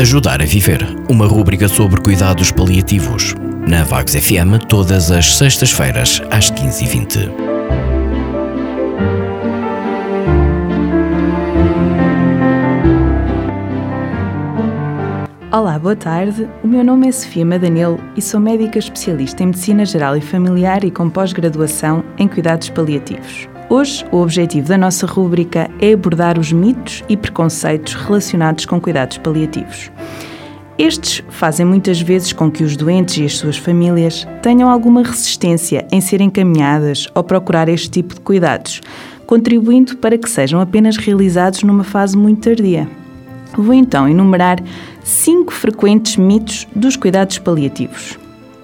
Ajudar a Viver, uma rúbrica sobre cuidados paliativos. Na Vagos FM, todas as sextas-feiras, às 15h20. Olá, boa tarde. O meu nome é Sofia Madanelo e sou médica especialista em Medicina Geral e Familiar e com pós-graduação em Cuidados Paliativos. Hoje, o objetivo da nossa rúbrica é abordar os mitos e preconceitos relacionados com cuidados paliativos. Estes fazem muitas vezes com que os doentes e as suas famílias tenham alguma resistência em serem encaminhadas ou procurar este tipo de cuidados, contribuindo para que sejam apenas realizados numa fase muito tardia. Vou então enumerar cinco frequentes mitos dos cuidados paliativos.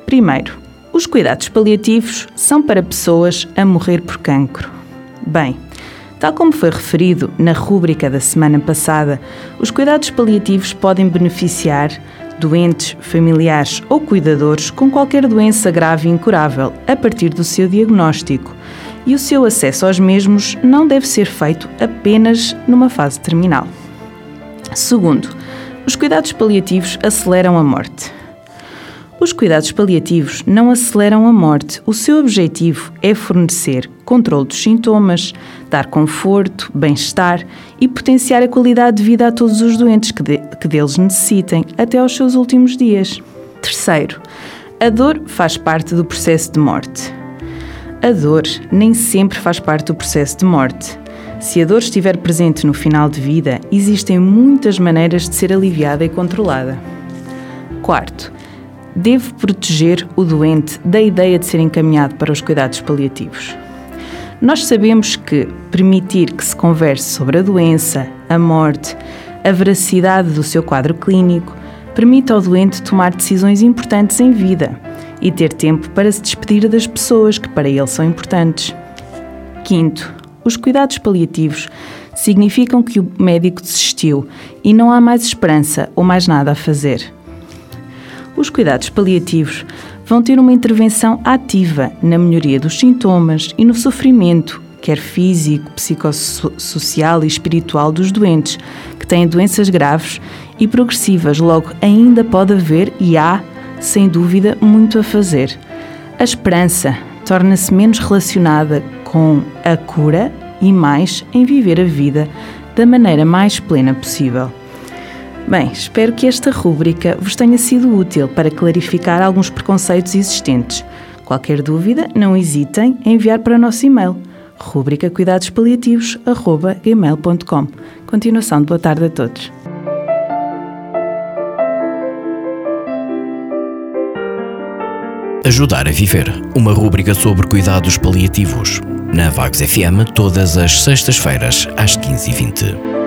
Primeiro, os cuidados paliativos são para pessoas a morrer por cancro. Bem, tal como foi referido na rúbrica da semana passada, os cuidados paliativos podem beneficiar doentes, familiares ou cuidadores com qualquer doença grave e incurável a partir do seu diagnóstico, e o seu acesso aos mesmos não deve ser feito apenas numa fase terminal. Segundo, os cuidados paliativos aceleram a morte. Os cuidados paliativos não aceleram a morte. O seu objetivo é fornecer controle dos sintomas, dar conforto, bem-estar e potenciar a qualidade de vida a todos os doentes que, de, que deles necessitem até aos seus últimos dias. Terceiro, a dor faz parte do processo de morte. A dor nem sempre faz parte do processo de morte. Se a dor estiver presente no final de vida, existem muitas maneiras de ser aliviada e controlada. Quarto, deve proteger o doente da ideia de ser encaminhado para os cuidados paliativos. Nós sabemos que permitir que se converse sobre a doença, a morte, a veracidade do seu quadro clínico, permite ao doente tomar decisões importantes em vida e ter tempo para se despedir das pessoas que para ele são importantes. Quinto, os cuidados paliativos significam que o médico desistiu e não há mais esperança ou mais nada a fazer os cuidados paliativos vão ter uma intervenção ativa na melhoria dos sintomas e no sofrimento, quer físico, psicossocial e espiritual dos doentes, que têm doenças graves e progressivas, logo ainda pode haver e há, sem dúvida, muito a fazer. A esperança torna-se menos relacionada com a cura e mais em viver a vida da maneira mais plena possível. Bem, espero que esta rúbrica vos tenha sido útil para clarificar alguns preconceitos existentes. Qualquer dúvida, não hesitem em enviar para o nosso e-mail rubrica cuidadospaliativos@gmail.com. Continuação de boa tarde a todos. Ajudar a Viver, uma rúbrica sobre cuidados paliativos. Na Vagos FM, todas as sextas-feiras, às 15h20.